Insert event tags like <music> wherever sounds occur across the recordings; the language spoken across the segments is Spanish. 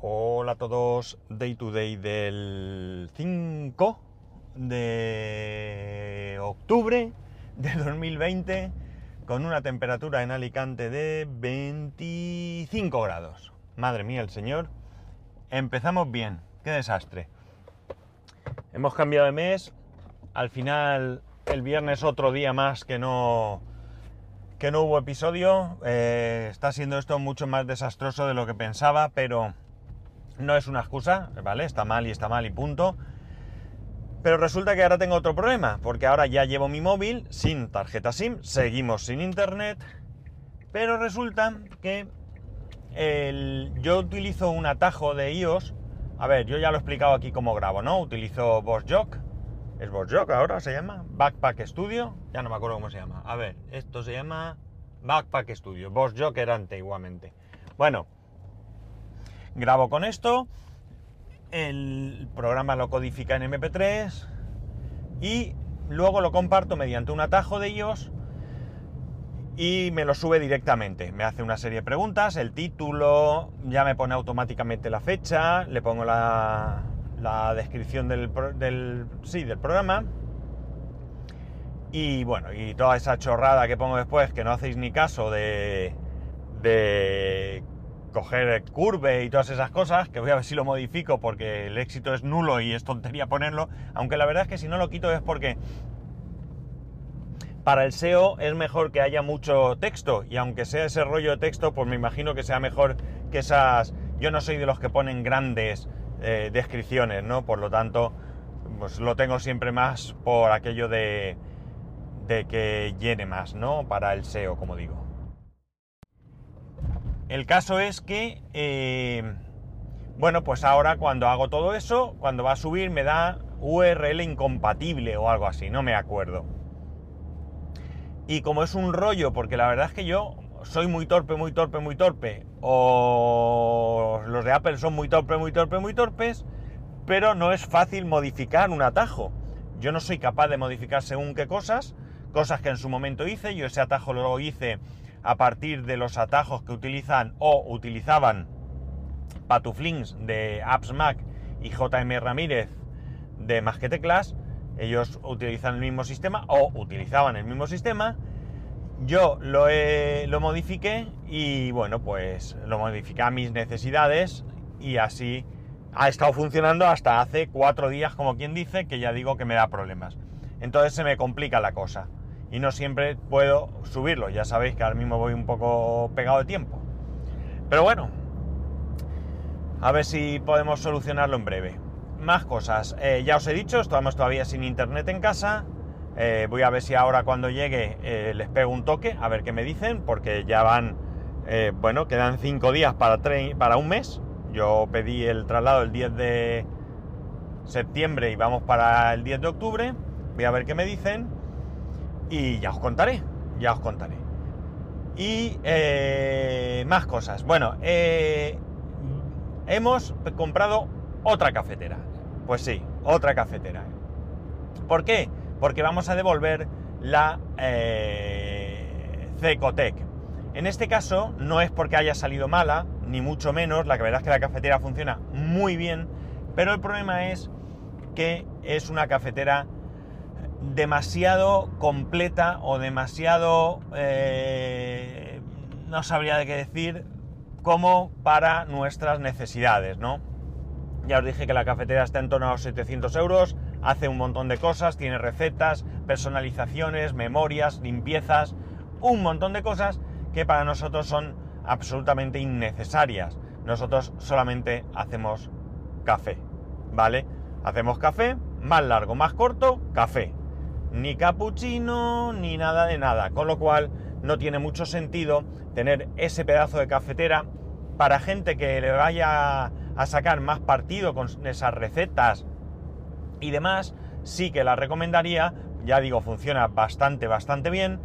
Hola a todos, Day to Day del 5 de octubre de 2020 con una temperatura en Alicante de 25 grados. Madre mía, el señor. Empezamos bien, qué desastre. Hemos cambiado de mes, al final el viernes otro día más que no que no hubo episodio. Eh, está siendo esto mucho más desastroso de lo que pensaba, pero no es una excusa, ¿vale? Está mal y está mal y punto. Pero resulta que ahora tengo otro problema, porque ahora ya llevo mi móvil sin tarjeta SIM, seguimos sin internet, pero resulta que yo utilizo un atajo de iOS. A ver, yo ya lo he explicado aquí cómo grabo, ¿no? Utilizo BossJock. ¿Es BossJock ahora se llama? Backpack Studio. Ya no me acuerdo cómo se llama. A ver, esto se llama Backpack Studio. BossJock era antiguamente. Bueno, grabo con esto. El programa lo codifica en MP3 y luego lo comparto mediante un atajo de iOS y me lo sube directamente. Me hace una serie de preguntas, el título, ya me pone automáticamente la fecha, le pongo la, descripción del, sí, del programa. Y bueno, y toda esa chorrada que pongo después, que no hacéis ni caso de, de coger curve y todas esas cosas, que voy a ver si lo modifico porque el éxito es nulo y es tontería ponerlo, aunque la verdad es que si no lo quito es porque para el SEO es mejor que haya mucho texto y aunque sea ese rollo de texto, pues me imagino que sea mejor que esas... Yo no soy de los que ponen grandes eh, descripciones, ¿no? Por lo tanto, pues lo tengo siempre más por aquello de, de que llene más, ¿no? Para el SEO, como digo. El caso es que, eh, bueno, pues ahora cuando hago todo eso, cuando va a subir me da URL incompatible o algo así, no me acuerdo. Y como es un rollo, porque la verdad es que yo soy muy torpe, muy torpe, muy torpe, o los de Apple son muy torpe, muy torpe, muy torpes, pero no es fácil modificar un atajo. Yo no soy capaz de modificar según qué cosas, cosas que en su momento hice, yo ese atajo lo hice a partir de los atajos que utilizan o utilizaban Patuflings de Apps Mac y JM Ramírez de Más que Teclas, ellos utilizan el mismo sistema o utilizaban el mismo sistema. Yo lo, lo modifiqué y bueno, pues lo modifiqué a mis necesidades y así ha estado funcionando hasta hace cuatro días, como quien dice, que ya digo que me da problemas. Entonces se me complica la cosa y no siempre puedo subirlo. Ya sabéis que ahora mismo voy un poco pegado de tiempo. Pero bueno, a ver si podemos solucionarlo en breve más cosas. Eh, ya os he dicho, estamos todavía sin internet en casa. Eh, voy a ver si ahora cuando llegue eh, les pego un toque, a ver qué me dicen, porque ya van, bueno, quedan cinco días para, para un mes. Yo pedí el traslado el 10 de septiembre y vamos para el 10 de octubre. Voy a ver qué me dicen y ya os contaré, ya os contaré. Y más cosas. Bueno, hemos comprado otra cafetera. Pues sí, otra cafetera. ¿Por qué? Porque vamos a devolver la eh, Cecotec. En este caso no es porque haya salido mala, ni mucho menos, la verdad es que la cafetera funciona muy bien, pero el problema es que es una cafetera demasiado completa o demasiado, eh, no sabría de qué decir, como para nuestras necesidades, ¿no? Ya os dije que la cafetera está en torno a los 700 euros, hace un montón de cosas, tiene recetas, personalizaciones, memorias, limpiezas, un montón de cosas que para nosotros son absolutamente innecesarias. Nosotros solamente hacemos café, ¿vale? Hacemos café, más largo, más corto, café. Ni cappuccino, ni nada de nada. Con lo cual no tiene mucho sentido tener ese pedazo de cafetera para gente que le vaya a sacar más partido con esas recetas y demás, sí que la recomendaría. Ya digo, funciona bastante, bastante bien.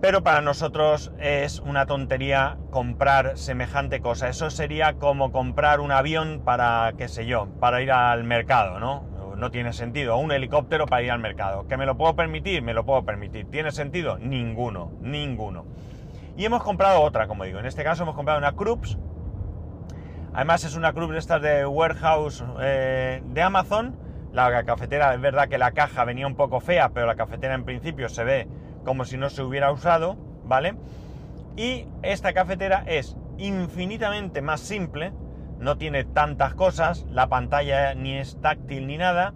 Pero para nosotros es una tontería comprar semejante cosa. Eso sería como comprar un avión para, qué sé yo, para ir al mercado, ¿no? No tiene sentido. Un helicóptero para ir al mercado. ¿Que me lo puedo permitir? Me lo puedo permitir. ¿Tiene sentido? Ninguno, ninguno. Y hemos comprado otra, como digo. En este caso hemos comprado una Krups Además es una Krups de estas de warehouse eh, de Amazon. La cafetera, es verdad que la caja venía un poco fea, pero la cafetera en principio se ve como si no se hubiera usado, ¿vale? Y esta cafetera es infinitamente más simple, no tiene tantas cosas, la pantalla ni es táctil ni nada,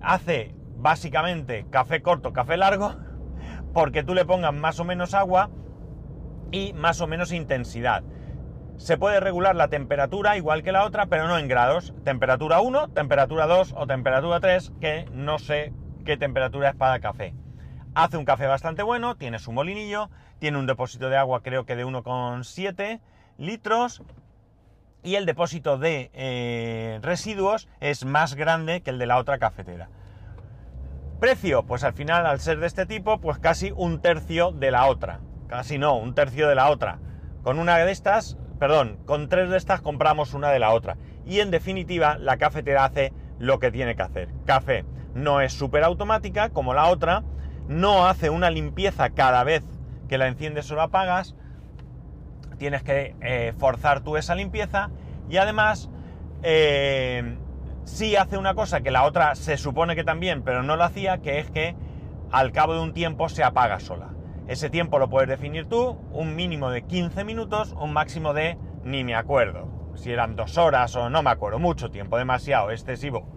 hace básicamente café corto, café largo, <laughs> porque tú le pongas más o menos agua y más o menos intensidad. Se puede regular la temperatura igual que la otra, pero no en grados. Temperatura 1, temperatura 2 o temperatura 3, que no sé qué temperatura es para café. Hace un café bastante bueno, tiene su molinillo, tiene un depósito de agua creo que de 1,7 litros y el depósito de eh, residuos es más grande que el de la otra cafetera. Precio, pues al final al ser de este tipo, pues casi un tercio de la otra. Casi no, un tercio de la otra. Con una de estas, perdón, con tres de estas compramos una de la otra. Y en definitiva, la cafetera hace lo que tiene que hacer. Café no es súper automática como la otra, no hace una limpieza cada vez que la enciendes o la apagas, tienes que eh, forzar tú esa limpieza y además eh, sí hace una cosa que la otra se supone que también, pero no lo hacía, que es que al cabo de un tiempo se apaga sola. Ese tiempo lo puedes definir tú, un mínimo de 15 minutos, un máximo de ni me acuerdo. Si eran dos horas o no me acuerdo, mucho tiempo, demasiado, excesivo.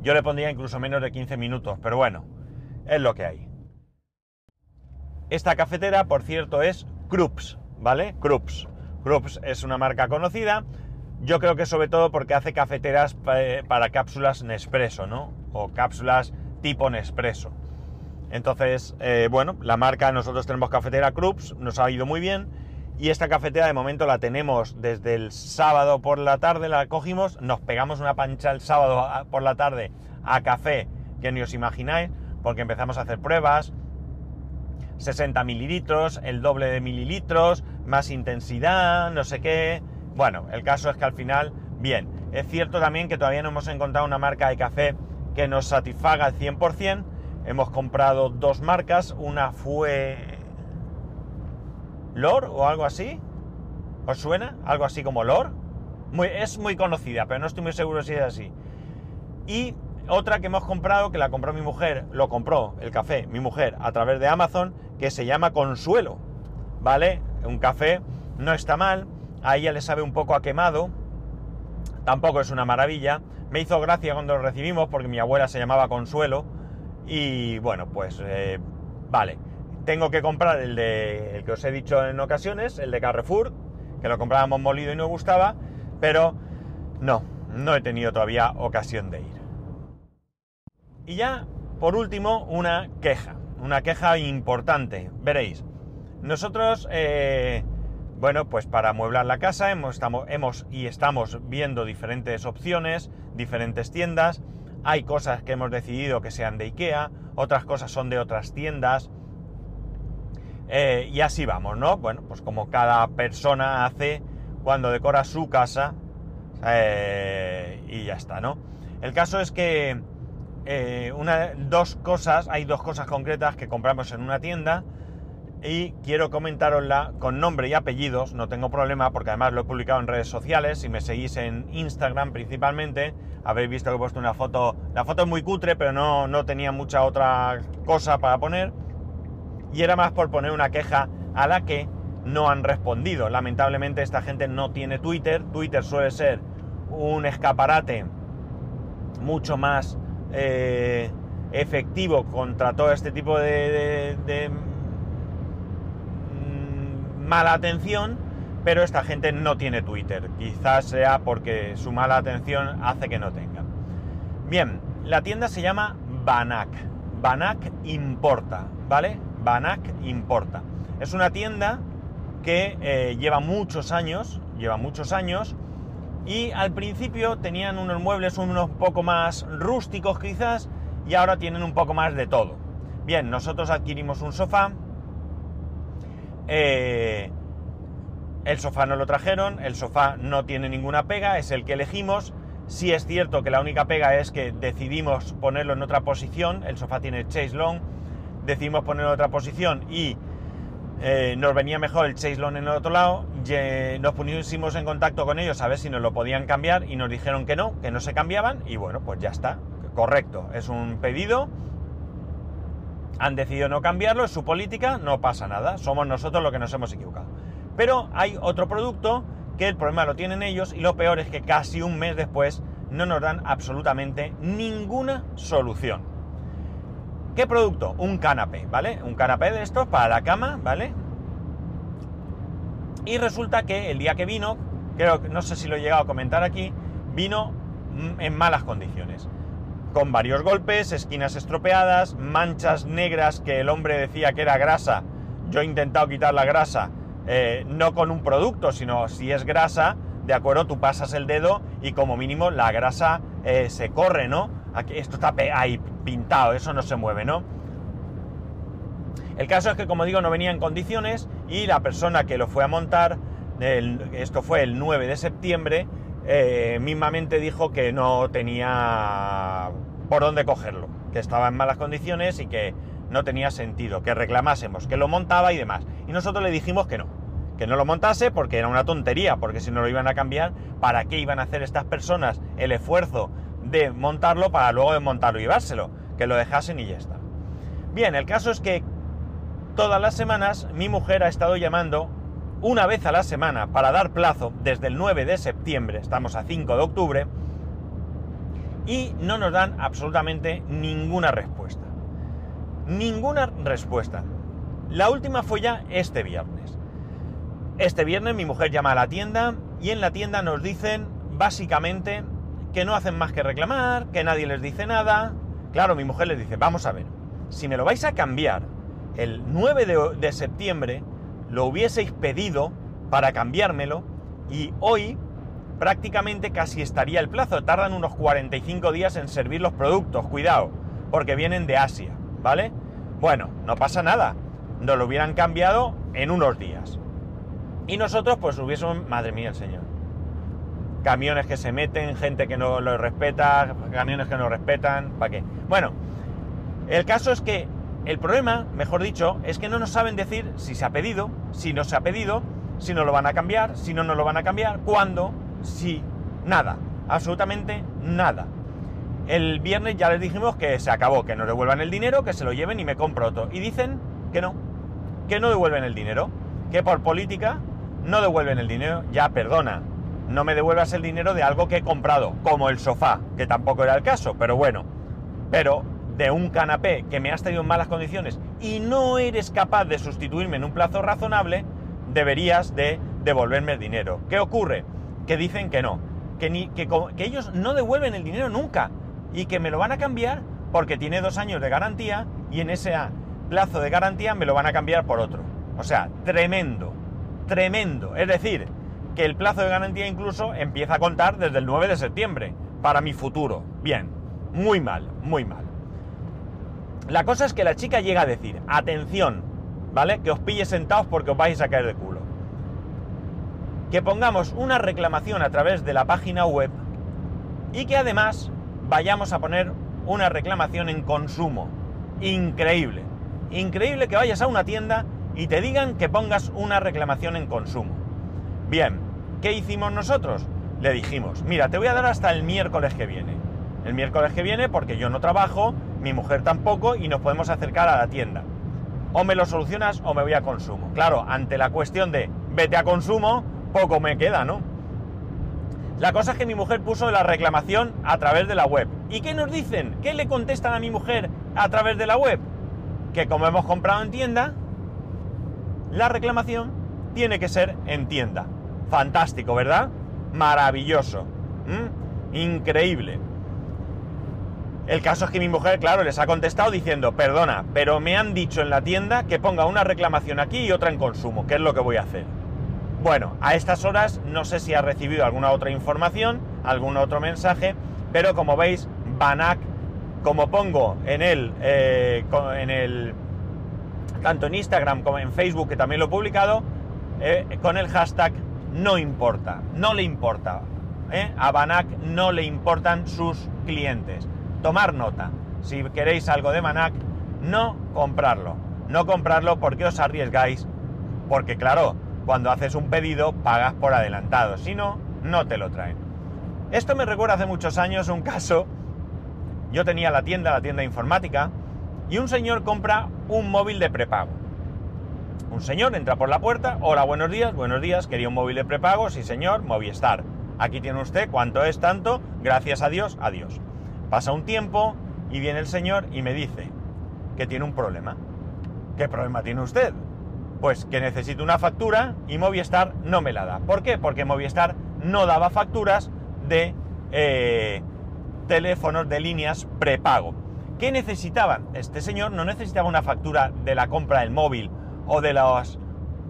Yo le pondría incluso menos de 15 minutos, pero bueno, es lo que hay. Esta cafetera, por cierto, es Krups, ¿vale? Krups. Krups es una marca conocida. Yo creo que sobre todo porque hace cafeteras para cápsulas Nespresso, ¿no? O cápsulas tipo Nespresso. Entonces, eh, bueno, la marca, nosotros tenemos cafetera Krups, nos ha ido muy bien. Y esta cafetera de momento la tenemos desde el sábado por la tarde, la cogimos, nos pegamos una pancha el sábado por la tarde a café, que ni os imagináis, porque empezamos a hacer pruebas, 60 mililitros, el doble de mililitros, más intensidad, no sé qué. Bueno, el caso es que al final, bien. Es cierto también que todavía no hemos encontrado una marca de café que nos satisfaga al 100%. Hemos comprado dos marcas, una fue Lor o algo así. ¿Os suena? Algo así como Lor. Es muy conocida, pero no estoy muy seguro si es así. Y otra que hemos comprado, que la compró mi mujer, lo compró el café, mi mujer, a través de Amazon, que se llama Consuelo. ¿Vale? Un café no está mal, a ella le sabe un poco a quemado, tampoco es una maravilla. Me hizo gracia cuando lo recibimos porque mi abuela se llamaba Consuelo y bueno, pues eh, vale. Tengo que comprar el de el que os he dicho en ocasiones, el de Carrefour, que lo comprábamos molido y no gustaba, pero no, no he tenido todavía ocasión de ir. Y ya, por último, una queja, una queja importante. Veréis, nosotros, eh, bueno, pues para amueblar la casa hemos, estamos, y estamos viendo diferentes opciones, diferentes tiendas. Hay cosas que hemos decidido que sean de IKEA, otras cosas son de otras tiendas. Eh, y así vamos, ¿no? Bueno, pues como cada persona hace cuando decora su casa eh, y ya está, ¿no? El caso es que eh, dos cosas, hay dos cosas concretas que compramos en una tienda y quiero comentarosla con nombre y apellidos, no tengo problema porque además lo he publicado en redes sociales, si me seguís en Instagram principalmente, habéis visto que he puesto una foto, la foto es muy cutre pero no, no tenía mucha otra cosa para poner. Y era más por poner una queja a la que no han respondido. Lamentablemente esta gente no tiene Twitter, Twitter suele ser un escaparate mucho más eh, efectivo contra todo este tipo de, mm, mala atención, pero esta gente no tiene Twitter. Quizás sea porque su mala atención hace que no tenga. Bien, la tienda se llama Banac. Banac Importa, ¿vale? Banac Importa. Es una tienda que eh, lleva muchos años, lleva muchos años, y al principio tenían unos muebles unos poco más rústicos quizás y ahora tienen un poco más de todo. Bien, nosotros adquirimos un sofá. Eh, el sofá no lo trajeron, el sofá no tiene ninguna pega, es el que elegimos. Sí es cierto que la única pega es que decidimos ponerlo en otra posición, el sofá tiene chase long, decidimos ponerlo en otra posición y eh, nos venía mejor el Chase Loan en el otro lado, nos pusimos en contacto con ellos a ver si nos lo podían cambiar y nos dijeron que no, que no se cambiaban y bueno, pues ya está, correcto, es un pedido, han decidido no cambiarlo, es su política, no pasa nada, somos nosotros los que nos hemos equivocado. Pero hay otro producto que el problema lo tienen ellos y lo peor es que casi un mes después no nos dan absolutamente ninguna solución. ¿Qué producto? Un canapé, ¿vale? Un canapé de estos para la cama, ¿vale? Y resulta que el día que vino, creo que no sé si lo he llegado a comentar aquí, vino en malas condiciones. Con varios golpes, esquinas estropeadas, manchas negras que el hombre decía que era grasa. Yo he intentado quitar la grasa eh, no con un producto, sino si es grasa, de acuerdo, tú pasas el dedo y como mínimo la grasa eh, se corre, ¿no? Esto está ahí pintado, eso no se mueve, ¿no? El caso es que, como digo, no venía en condiciones y la persona que lo fue a montar, esto fue el 9 de septiembre, eh, mismamente dijo que no tenía por dónde cogerlo, que estaba en malas condiciones y que no tenía sentido, que reclamásemos, que lo montaba y demás. Y nosotros le dijimos que no, que no lo montase porque era una tontería, porque si no lo iban a cambiar, ¿para qué iban a hacer estas personas el esfuerzo de montarlo para luego desmontarlo y llevárselo? Que lo dejasen y ya está. Bien, el caso es que todas las semanas mi mujer ha estado llamando una vez a la semana para dar plazo desde el 9 de septiembre, estamos a 5 de octubre, y no nos dan absolutamente ninguna respuesta. Ninguna respuesta. La última fue ya este viernes. Este viernes mi mujer llama a la tienda y en la tienda nos dicen básicamente que no hacen más que reclamar, que nadie les dice nada. Claro, mi mujer les dice, vamos a ver, si me lo vais a cambiar el 9 de, de septiembre, lo hubieseis pedido para cambiármelo y hoy prácticamente casi estaría el plazo. Tardan unos 45 días en servir los productos, cuidado, porque vienen de Asia. ¿vale? Bueno, no pasa nada, nos lo hubieran cambiado en unos días. Y nosotros pues hubiésemos, madre mía el señor, camiones que se meten, gente que no lo respeta, camiones que no respetan, ¿para qué? Bueno, el caso es que el problema, mejor dicho, es que no nos saben decir si se ha pedido, si no se ha pedido, si no lo van a cambiar, si no no lo van a cambiar, cuándo, si, nada, absolutamente nada. El viernes ya les dijimos que se acabó, que nos devuelvan el dinero, que se lo lleven y me compro otro. Y dicen que no, que no devuelven el dinero, que por política no devuelven el dinero. Ya, perdona, no me devuelvas el dinero de algo que he comprado, como el sofá, que tampoco era el caso, pero bueno. Pero de un canapé que me has traído en malas condiciones y no eres capaz de sustituirme en un plazo razonable, deberías de devolverme el dinero. ¿Qué ocurre? Que dicen que no, que, ni, que ellos no devuelven el dinero nunca y que me lo van a cambiar porque tiene dos años de garantía y en ese plazo de garantía me lo van a cambiar por otro. O sea, tremendo, tremendo. Es decir, que el plazo de garantía incluso empieza a contar desde el 9 de septiembre para mi futuro. Bien, muy mal, muy mal. La cosa es que la chica llega a decir, atención, ¿vale? Que os pille sentados porque os vais a caer de culo. Que pongamos una reclamación a través de la página web y que además vayamos a poner una reclamación en consumo. Increíble. Increíble que vayas a una tienda y te digan que pongas una reclamación en consumo. Bien, ¿qué hicimos nosotros? Le dijimos, mira, te voy a dar hasta el miércoles que viene. El miércoles que viene porque yo no trabajo, mi mujer tampoco y nos podemos acercar a la tienda. O me lo solucionas o me voy a consumo. Claro, ante la cuestión de vete a consumo, poco me queda, ¿no? La cosa es que mi mujer puso la reclamación a través de la web. ¿Y qué nos dicen? ¿Qué le contestan a mi mujer a través de la web? Que como hemos comprado en tienda, la reclamación tiene que ser en tienda. Fantástico, ¿verdad? Maravilloso. Increíble. El caso es que mi mujer, claro, les ha contestado diciendo, perdona, pero me han dicho en la tienda que ponga una reclamación aquí y otra en consumo, ¿qué es lo que voy a hacer? Bueno, a estas horas no sé si ha recibido alguna otra información, algún otro mensaje, pero como veis, Banac, como pongo en el, eh, en el tanto en Instagram como en Facebook, que también lo he publicado, eh, con el hashtag no importa, no le importa. Eh, a Banac no le importan sus clientes. Tomar nota. Si queréis algo de Banac, no comprarlo. No comprarlo porque os arriesgáis Porque claro, cuando haces un pedido pagas por adelantado, si no, no te lo traen. Esto me recuerda hace muchos años un caso, yo tenía la tienda, la tienda informática, y un señor compra un móvil de prepago. Un señor entra por la puerta, hola, buenos días, buenos días, quería un móvil de prepago, sí señor, Movistar. Aquí tiene usted, ¿cuánto es tanto? Gracias a Dios, adiós. Pasa un tiempo y viene el señor y me dice que tiene un problema. ¿Qué problema tiene usted? Pues que necesito una factura y Movistar no me la da. ¿Por qué? Porque Movistar no daba facturas de eh, teléfonos de líneas prepago. ¿Qué necesitaba? Este señor no necesitaba una factura de la compra del móvil o de los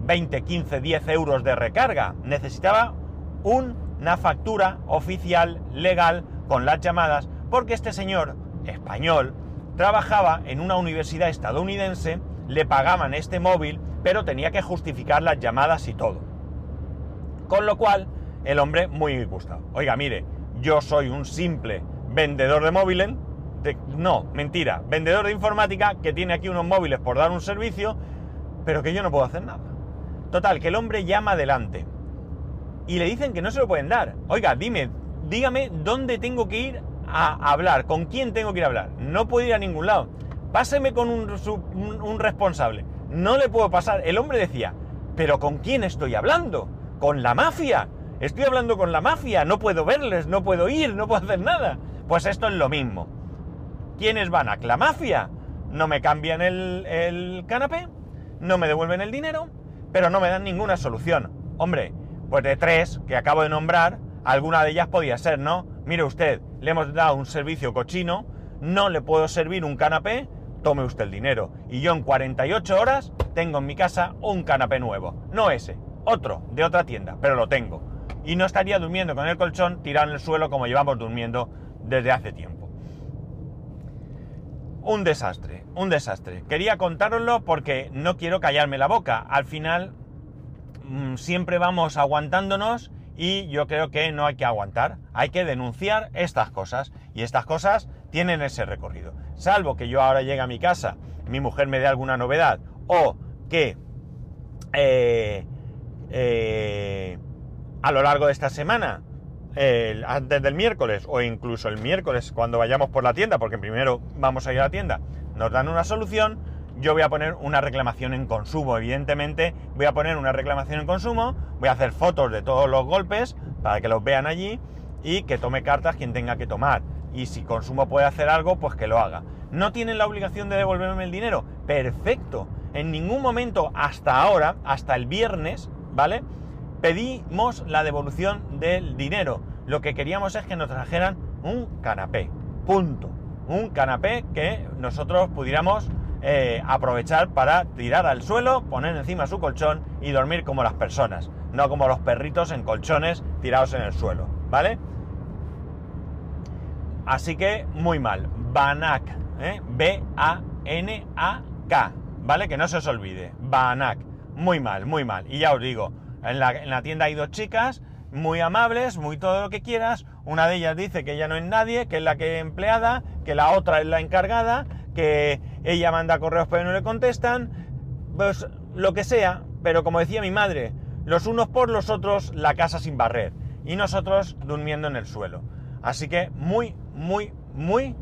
20, 15, 10 euros de recarga. Necesitaba una factura oficial, legal, con las llamadas, porque este señor español trabajaba en una universidad estadounidense, le pagaban este móvil, pero tenía que justificar las llamadas y todo. Con lo cual, el hombre muy gustado. Oiga, mire, yo soy un simple vendedor de móviles, no, mentira, vendedor de informática que tiene aquí unos móviles por dar un servicio, pero que yo no puedo hacer nada. Total, que el hombre llama adelante y le dicen que no se lo pueden dar. Oiga, dime, dígame dónde tengo que ir a hablar, con quién tengo que ir a hablar. No puedo ir a ningún lado. Páseme con un, un responsable. No le puedo pasar. El hombre decía, pero ¿con quién estoy hablando? ¿Con la mafia? Estoy hablando con la mafia, no puedo verles, no puedo ir, no puedo hacer nada. Pues esto es lo mismo. ¿Quiénes van a la mafia? No me cambian el, el canapé, no me devuelven el dinero, pero no me dan ninguna solución. Hombre, pues de tres que acabo de nombrar, alguna de ellas podía ser, ¿no? Mire usted, le hemos dado un servicio cochino, no le puedo servir un canapé, tome usted el dinero. Y yo en 48 horas tengo en mi casa un canapé nuevo. No ese, otro, de otra tienda, pero lo tengo y no estaría durmiendo con el colchón tirado en el suelo como llevamos durmiendo desde hace tiempo. Un desastre, un desastre. Quería contároslo porque no quiero callarme la boca. Al final mm, siempre vamos aguantándonos y yo creo que no hay que aguantar. Hay que denunciar estas cosas y estas cosas tienen ese recorrido. Salvo que yo ahora llegue a mi casa, mi mujer me dé alguna novedad o que eh, eh, a lo largo de esta semana, antes del miércoles o incluso el miércoles cuando vayamos por la tienda, porque primero vamos a ir a la tienda, nos dan una solución, yo voy a poner una reclamación en consumo, evidentemente voy a poner una reclamación en consumo, voy a hacer fotos de todos los golpes para que los vean allí y que tome cartas quien tenga que tomar. Y si consumo puede hacer algo, pues que lo haga. ¿No tienen la obligación de devolverme el dinero? Perfecto. En ningún momento hasta ahora, hasta el viernes, ¿vale? pedimos la devolución del dinero. Lo que queríamos es que nos trajeran un canapé. Punto. Un canapé que nosotros pudiéramos eh, aprovechar para tirar al suelo, poner encima su colchón y dormir como las personas, no como los perritos en colchones tirados en el suelo, ¿vale? Así que muy mal. Banac, ¿eh? B-A-N-A-K, ¿vale? Que no se os olvide. Banac. Muy mal, muy mal. Y ya os digo, en la, tienda hay dos chicas, muy amables, muy todo lo que quieras. Una de ellas dice que ella no es nadie, que es la que es empleada, que la otra es la encargada, que ella manda correos pero no le contestan. Pues lo que sea, pero como decía mi madre, los unos por los otros la casa sin barrer y nosotros durmiendo en el suelo. Así que muy, muy, muy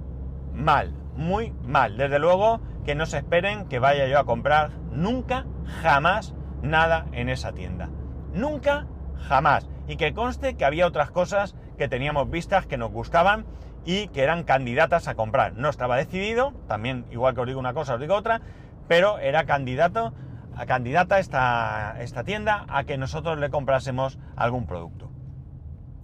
mal, muy mal. Desde luego que no se esperen que vaya yo a comprar nunca, jamás nada en esa tienda. Nunca, jamás. Y que conste que había otras cosas que teníamos vistas que nos gustaban y que eran candidatas a comprar. No estaba decidido, también igual que os digo una cosa, os digo otra, pero era candidato, a candidata esta, esta tienda a que nosotros le comprásemos algún producto.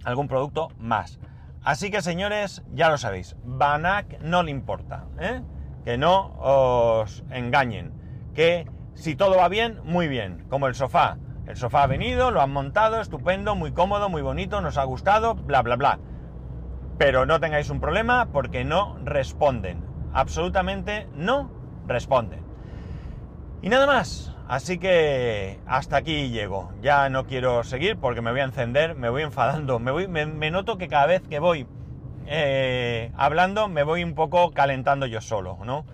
Algún producto más. Así que señores, ya lo sabéis, Banac no le importa, ¿eh? que no os engañen, que si todo va bien, muy bien, como el sofá. El sofá ha venido, lo han montado, estupendo, muy cómodo, muy bonito, nos ha gustado, bla, bla, bla. Pero no tengáis un problema porque no responden. Absolutamente no responden. Y nada más. Así que hasta aquí llego. Ya no quiero seguir porque me voy a encender, me voy enfadando. Me, noto que cada vez que voy eh, hablando me voy un poco calentando yo solo, ¿no?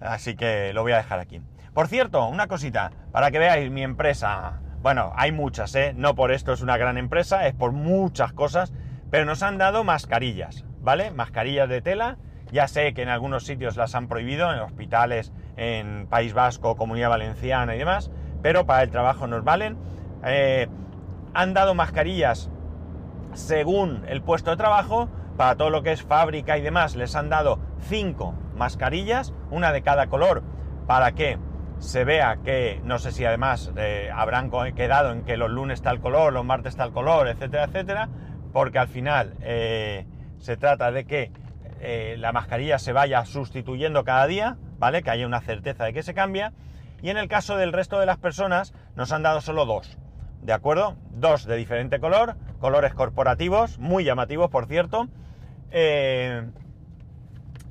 Así que lo voy a dejar aquí. Por cierto, una cosita, para que veáis mi empresa. Bueno, hay muchas, ¿eh? No por esto es una gran empresa, es por muchas cosas, pero nos han dado mascarillas, ¿vale? Mascarillas de tela. Ya sé que en algunos sitios las han prohibido, en hospitales, en País Vasco, Comunidad Valenciana y demás, pero para el trabajo nos valen. Eh, han dado mascarillas según el puesto de trabajo, para todo lo que es fábrica y demás, les han dado cinco mascarillas, una de cada color, para que se vea que, no sé si además eh, habrán quedado en que los lunes tal color, los martes tal color, etcétera, etcétera, porque al final eh, se trata de que eh, la mascarilla se vaya sustituyendo cada día, ¿vale? Que haya una certeza de que se cambia. Y en el caso del resto de las personas, nos han dado solo dos, ¿de acuerdo? Dos de diferente color, colores corporativos, muy llamativos, por cierto.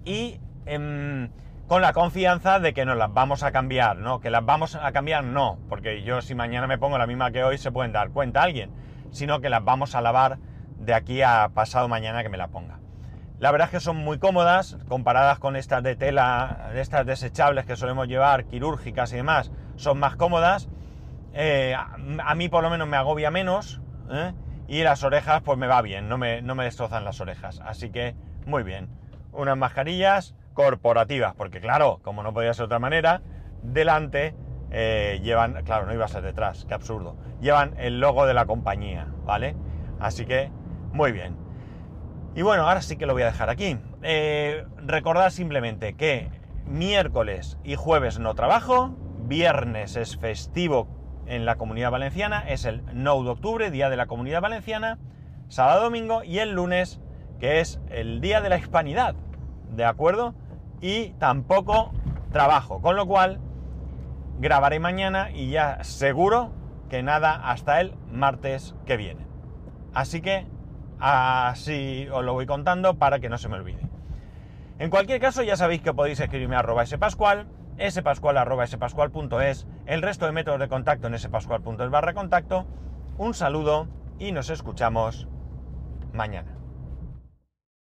y em, con la confianza de que nos las vamos a cambiar, ¿no? Que las vamos a cambiar no, porque yo si mañana me pongo la misma que hoy se pueden dar cuenta alguien, sino que las vamos a lavar de aquí a pasado mañana que me la ponga. La verdad es que son muy cómodas, comparadas con estas de tela, estas desechables que solemos llevar, quirúrgicas y demás, son más cómodas. Eh, a, mí por lo menos me agobia menos, ¿eh? y las orejas pues me va bien, no me, no me destrozan las orejas. Así que muy bien. Unas mascarillas corporativas, porque claro, como no podía ser de otra manera, delante eh, llevan, claro, no iba a ser detrás, qué absurdo, llevan el logo de la compañía, ¿vale? Así que, muy bien. Y bueno, ahora sí que lo voy a dejar aquí. Eh, recordad simplemente que miércoles y jueves no trabajo, viernes es festivo en la comunidad valenciana, es el 9 de octubre, día de la comunidad valenciana, sábado domingo y el lunes, que es el día de la hispanidad, ¿de acuerdo? y tampoco trabajo, con lo cual grabaré mañana y ya seguro que nada hasta el martes que viene. Así que así os lo voy contando para que no se me olvide. En cualquier caso ya sabéis que podéis escribirme a arroba spascual, spascual arroba spascual.es, el resto de métodos de contacto en spascual.es barra contacto. Un saludo y nos escuchamos mañana.